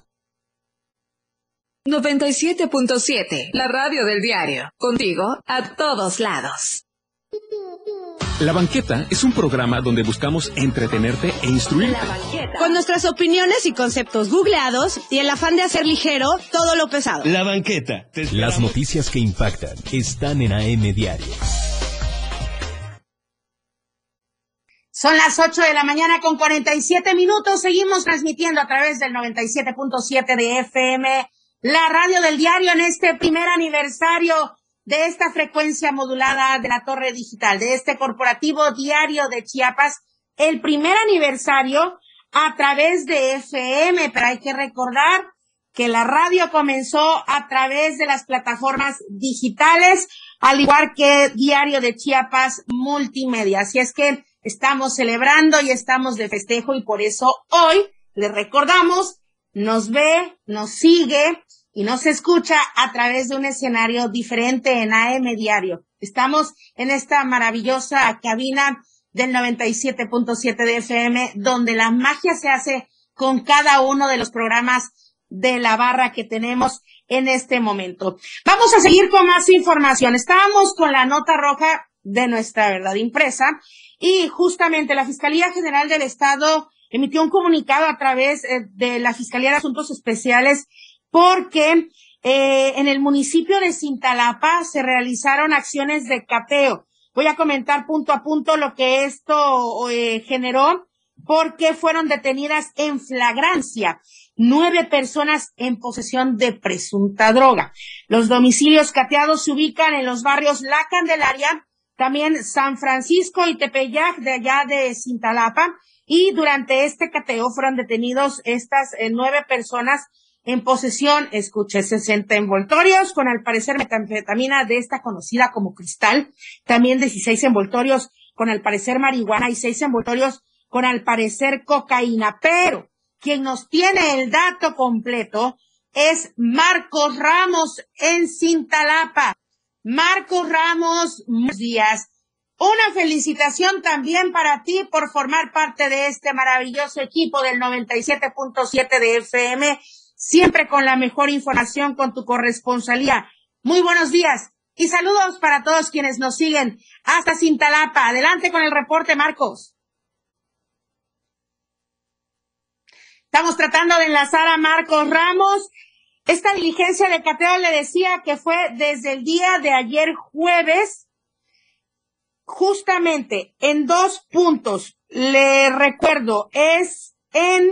97.7, la radio del diario. Contigo a todos lados. La Banqueta es un programa donde buscamos entretenerte e instruirte. Con nuestras opiniones y conceptos googleados y el afán de hacer ligero todo lo pesado. La Banqueta. Las noticias que impactan están en AM Diario. Son las 8 de la mañana con 47 minutos. Seguimos transmitiendo a través del 97.7 de FM la radio del diario en este primer aniversario de esta frecuencia modulada de la torre digital, de este corporativo diario de Chiapas, el primer aniversario a través de FM, pero hay que recordar que la radio comenzó a través de las plataformas digitales, al igual que Diario de Chiapas Multimedia. Así es que estamos celebrando y estamos de festejo y por eso hoy les recordamos nos ve, nos sigue y nos escucha a través de un escenario diferente en AM Diario. Estamos en esta maravillosa cabina del 97.7 de FM, donde la magia se hace con cada uno de los programas de la barra que tenemos en este momento. Vamos a seguir con más información. Estábamos con la nota roja de nuestra verdad impresa y justamente la Fiscalía General del Estado emitió un comunicado a través eh, de la Fiscalía de Asuntos Especiales porque eh, en el municipio de Cintalapa se realizaron acciones de cateo. Voy a comentar punto a punto lo que esto eh, generó porque fueron detenidas en flagrancia nueve personas en posesión de presunta droga. Los domicilios cateados se ubican en los barrios La Candelaria, también San Francisco y Tepeyac de allá de Cintalapa, y durante este cateo fueron detenidos estas eh, nueve personas en posesión, escuché, 60 envoltorios con al parecer metanfetamina de esta conocida como cristal, también 16 envoltorios con al parecer marihuana y 6 envoltorios con al parecer cocaína, pero quien nos tiene el dato completo es Marcos Ramos en Cintalapa. Marcos Ramos, buenos días. Una felicitación también para ti por formar parte de este maravilloso equipo del 97.7 de FM, siempre con la mejor información con tu corresponsalía. Muy buenos días y saludos para todos quienes nos siguen hasta Cintalapa. Adelante con el reporte, Marcos. Estamos tratando de enlazar a Marcos Ramos. Esta diligencia de cateo le decía que fue desde el día de ayer jueves justamente en dos puntos, le recuerdo, es en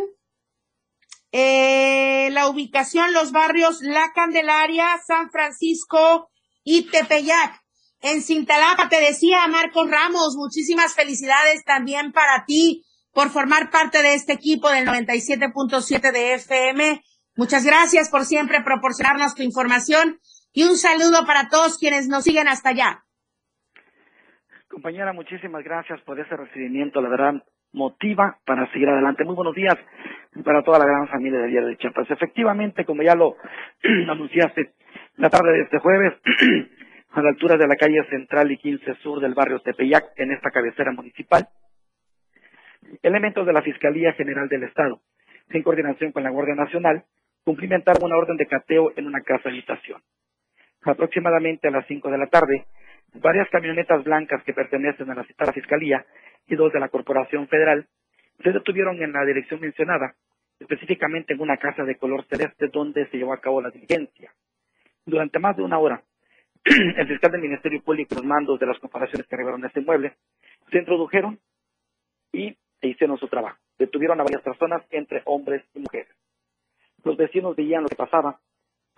eh, la ubicación, los barrios La Candelaria, San Francisco y Tepeyac. En Cintalapa, te decía Marcos Ramos, muchísimas felicidades también para ti por formar parte de este equipo del 97.7 de FM. Muchas gracias por siempre proporcionarnos tu información y un saludo para todos quienes nos siguen hasta allá. Compañera, muchísimas gracias por ese recibimiento, la verdad motiva para seguir adelante. Muy buenos días para toda la gran familia de Diario de Chiapas. Efectivamente, como ya lo (clears throat) anunciaste, la tarde de este jueves, (clears throat) a la altura de la calle Central y 15 Sur del barrio Tepeyac, en esta cabecera municipal, elementos de la Fiscalía General del Estado, en coordinación con la Guardia Nacional, cumplimentaron una orden de cateo en una casa habitación. Aproximadamente a las 5 de la tarde, varias camionetas blancas que pertenecen a la citada Fiscalía y dos de la Corporación Federal se detuvieron en la dirección mencionada, específicamente en una casa de color celeste donde se llevó a cabo la diligencia. Durante más de una hora, (clears throat) el fiscal del Ministerio Público y los mandos de las comparaciones que a este inmueble se introdujeron y hicieron su trabajo. Detuvieron a varias personas, entre hombres y mujeres. Los vecinos veían lo que pasaba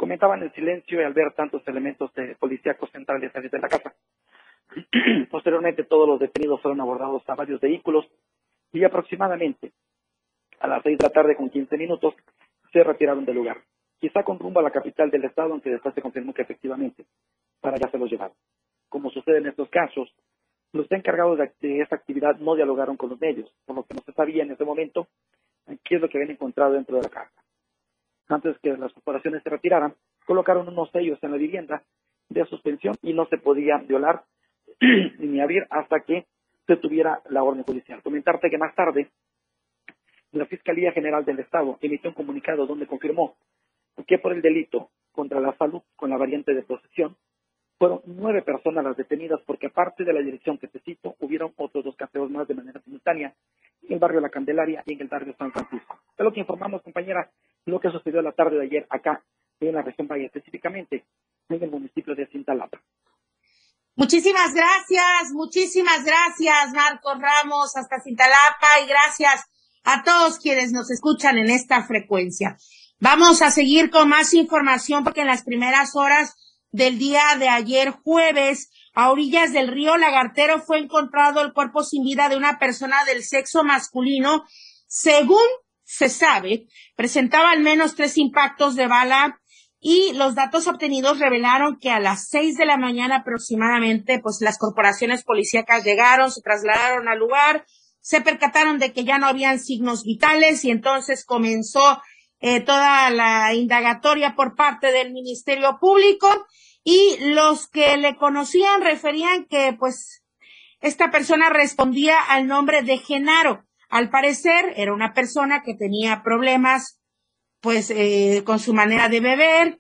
comentaban en silencio y al ver tantos elementos de policíacos centrales salir de la casa. (clears throat) Posteriormente todos los detenidos fueron abordados a varios vehículos y aproximadamente a las seis de la tarde con 15 minutos se retiraron del lugar, quizá con rumbo a la capital del estado, aunque después se confirmó que efectivamente para allá se los llevaron. Como sucede en estos casos, los encargados de, esta actividad no dialogaron con los medios, por lo que no se sabía en ese momento qué es lo que habían encontrado dentro de la casa antes que las corporaciones se retiraran, colocaron unos sellos en la vivienda de suspensión y no se podía violar ni abrir hasta que se tuviera la orden judicial. Comentarte que más tarde la Fiscalía General del Estado emitió un comunicado donde confirmó que por el delito contra la salud con la variante de posesión fueron nueve personas las detenidas porque aparte de la dirección que te cito, hubieron otros dos cateos más de manera simultánea en el barrio La Candelaria y en el barrio San Francisco. Es lo que informamos, compañera, lo que sucedió la tarde de ayer acá en la región Valle, específicamente en el municipio de Cintalapa. Muchísimas gracias, muchísimas gracias, Marcos Ramos, hasta Cintalapa, y gracias a todos quienes nos escuchan en esta frecuencia. Vamos a seguir con más información porque en las primeras horas del día de ayer jueves, a orillas del río Lagartero, fue encontrado el cuerpo sin vida de una persona del sexo masculino. Según se sabe, presentaba al menos tres impactos de bala y los datos obtenidos revelaron que a las seis de la mañana aproximadamente, pues las corporaciones policíacas llegaron, se trasladaron al lugar, se percataron de que ya no habían signos vitales y entonces comenzó eh, toda la indagatoria por parte del Ministerio Público y los que le conocían referían que pues esta persona respondía al nombre de Genaro. Al parecer era una persona que tenía problemas pues eh, con su manera de beber.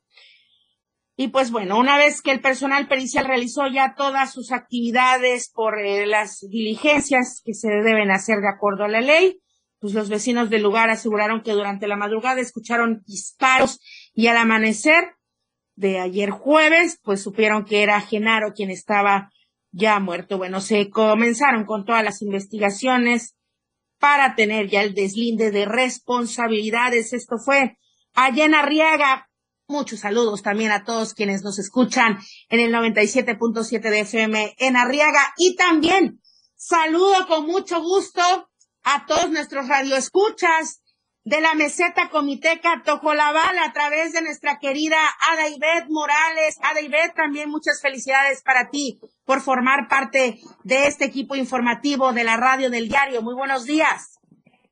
Y pues bueno, una vez que el personal pericial realizó ya todas sus actividades por eh, las diligencias que se deben hacer de acuerdo a la ley, pues los vecinos del lugar aseguraron que durante la madrugada escucharon disparos y al amanecer de ayer jueves, pues supieron que era Genaro quien estaba ya muerto. Bueno, se comenzaron con todas las investigaciones para tener ya el deslinde de responsabilidades. Esto fue allá en Arriaga. Muchos saludos también a todos quienes nos escuchan en el 97.7 de FM en Arriaga y también saludo con mucho gusto a todos nuestros radioescuchas de la meseta comiteca Tojolabal a través de nuestra querida Ada Morales. Ada Ivette, también muchas felicidades para ti por formar parte de este equipo informativo de la radio del diario. Muy buenos días.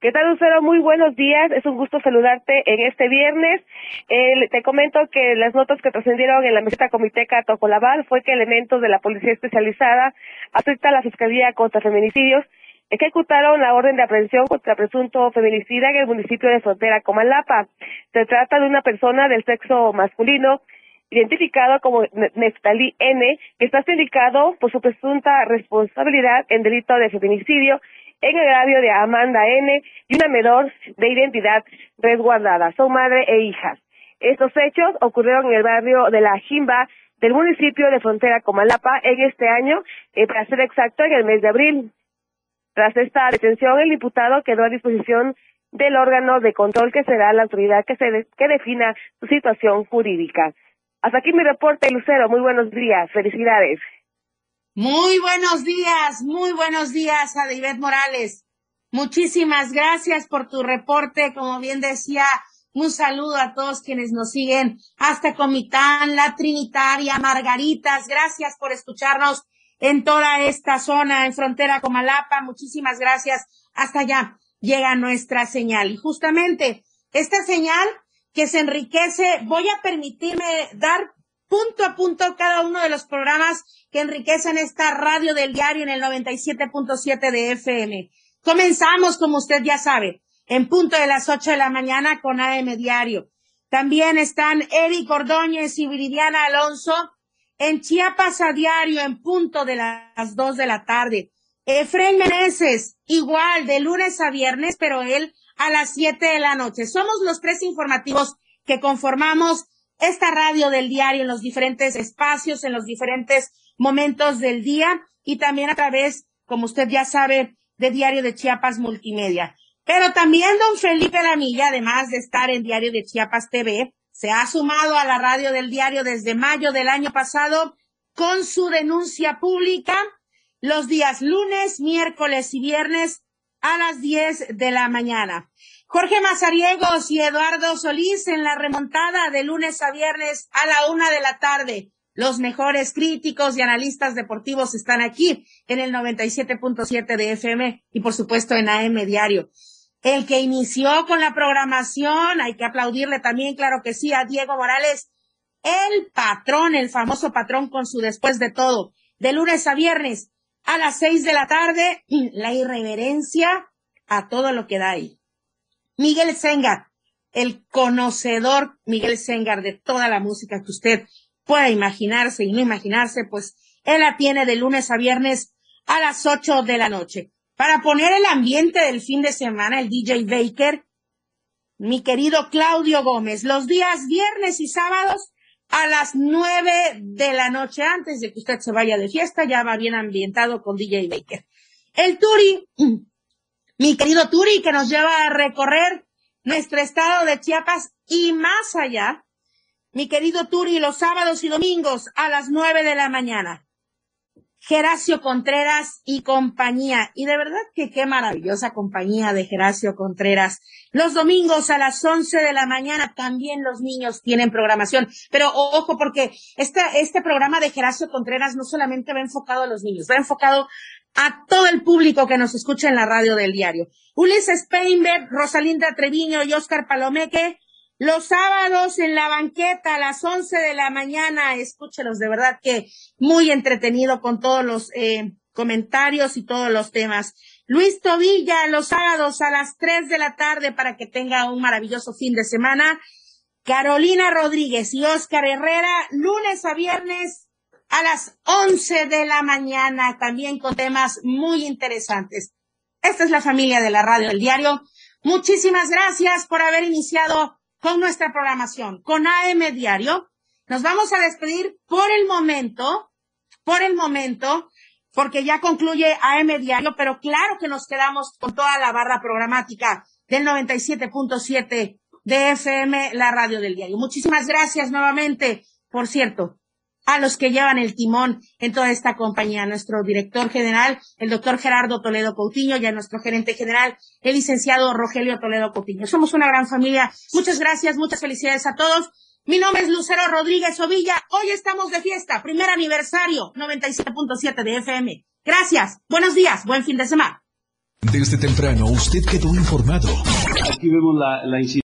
¿Qué tal, Lucero? Muy buenos días. Es un gusto saludarte en este viernes. Eh, te comento que las notas que trascendieron en la meseta comiteca Tocolabal fue que elementos de la Policía Especializada, afecta a la Fiscalía contra Feminicidios, ejecutaron la orden de aprehensión contra presunto feminicida en el municipio de Frontera Comalapa. Se trata de una persona del sexo masculino identificado como Neftalí N, que está sindicado por su presunta responsabilidad en delito de feminicidio en el agravio de Amanda N. y una menor de identidad resguardada. Son madre e hijas. Estos hechos ocurrieron en el barrio de La Jimba del municipio de Frontera Comalapa en este año, eh, para ser exacto, en el mes de abril. Tras esta detención, el diputado quedó a disposición del órgano de control que será la autoridad que, se que defina su situación jurídica. Hasta aquí mi reporte, Lucero. Muy buenos días. Felicidades. Muy buenos días, muy buenos días a David Morales. Muchísimas gracias por tu reporte. Como bien decía, un saludo a todos quienes nos siguen hasta Comitán, La Trinitaria, Margaritas. Gracias por escucharnos en toda esta zona, en frontera con Malapa. Muchísimas gracias. Hasta allá llega nuestra señal. Y justamente esta señal que se enriquece, voy a permitirme dar punto a punto cada uno de los programas que enriquecen esta radio del diario en el 97.7 de FM. Comenzamos, como usted ya sabe, en punto de las 8 de la mañana con AM Diario. También están Eric Ordóñez y Viridiana Alonso en Chiapas a diario en punto de las 2 de la tarde. Efraín Meneses, igual de lunes a viernes, pero él a las 7 de la noche. Somos los tres informativos que conformamos esta radio del diario en los diferentes espacios, en los diferentes momentos del día y también a través, como usted ya sabe, de Diario de Chiapas Multimedia. Pero también don Felipe Lamilla, además de estar en Diario de Chiapas TV, se ha sumado a la radio del diario desde mayo del año pasado con su denuncia pública los días lunes, miércoles y viernes a las 10 de la mañana. Jorge Mazariegos y Eduardo Solís en la remontada de lunes a viernes a la una de la tarde. Los mejores críticos y analistas deportivos están aquí en el 97.7 de FM y por supuesto en AM Diario. El que inició con la programación, hay que aplaudirle también, claro que sí, a Diego Morales, el patrón, el famoso patrón con su después de todo, de lunes a viernes a las seis de la tarde, (clears throat) la irreverencia a todo lo que da ahí. Miguel Sengar, el conocedor Miguel Sengar de toda la música que usted pueda imaginarse y no imaginarse, pues él la tiene de lunes a viernes a las ocho de la noche. Para poner el ambiente del fin de semana, el DJ Baker, mi querido Claudio Gómez, los días viernes y sábados a las nueve de la noche antes de que usted se vaya de fiesta, ya va bien ambientado con DJ Baker. El Turi (clears throat) mi querido Turi, que nos lleva a recorrer nuestro estado de Chiapas y más allá. Mi querido Turi, los sábados y domingos a las nueve de la mañana. Geracio Contreras y compañía. Y de verdad que qué maravillosa compañía de Geracio Contreras. Los domingos a las once de la mañana también los niños tienen programación. Pero ojo, porque este, este programa de Geracio Contreras no solamente va enfocado a los niños, va enfocado a todo el público que nos escucha en la radio del diario. Ulises Peinberg, Rosalinda Treviño y Oscar Palomeque, los sábados en la banqueta a las once de la mañana, escúchelos de verdad que muy entretenido con todos los eh, comentarios y todos los temas. Luis Tobilla, los sábados a las tres de la tarde para que tenga un maravilloso fin de semana. Carolina Rodríguez y Oscar Herrera, lunes a viernes a las 11 de la mañana, también con temas muy interesantes. Esta es la familia de la radio del diario. Muchísimas gracias por haber iniciado con nuestra programación, con AM Diario. Nos vamos a despedir por el momento, por el momento, porque ya concluye AM Diario, pero claro que nos quedamos con toda la barra programática del 97.7 de FM, la radio del diario. Muchísimas gracias nuevamente. Por cierto, a los que llevan el timón en toda esta compañía, nuestro director general, el doctor Gerardo Toledo Coutinho, y a nuestro gerente general, el licenciado Rogelio Toledo Coutinho. Somos una gran familia. Muchas gracias, muchas felicidades a todos. Mi nombre es Lucero Rodríguez Ovilla. Hoy estamos de fiesta, primer aniversario, 97.7 de FM. Gracias, buenos días, buen fin de semana. Desde temprano usted quedó informado. Aquí vemos la, la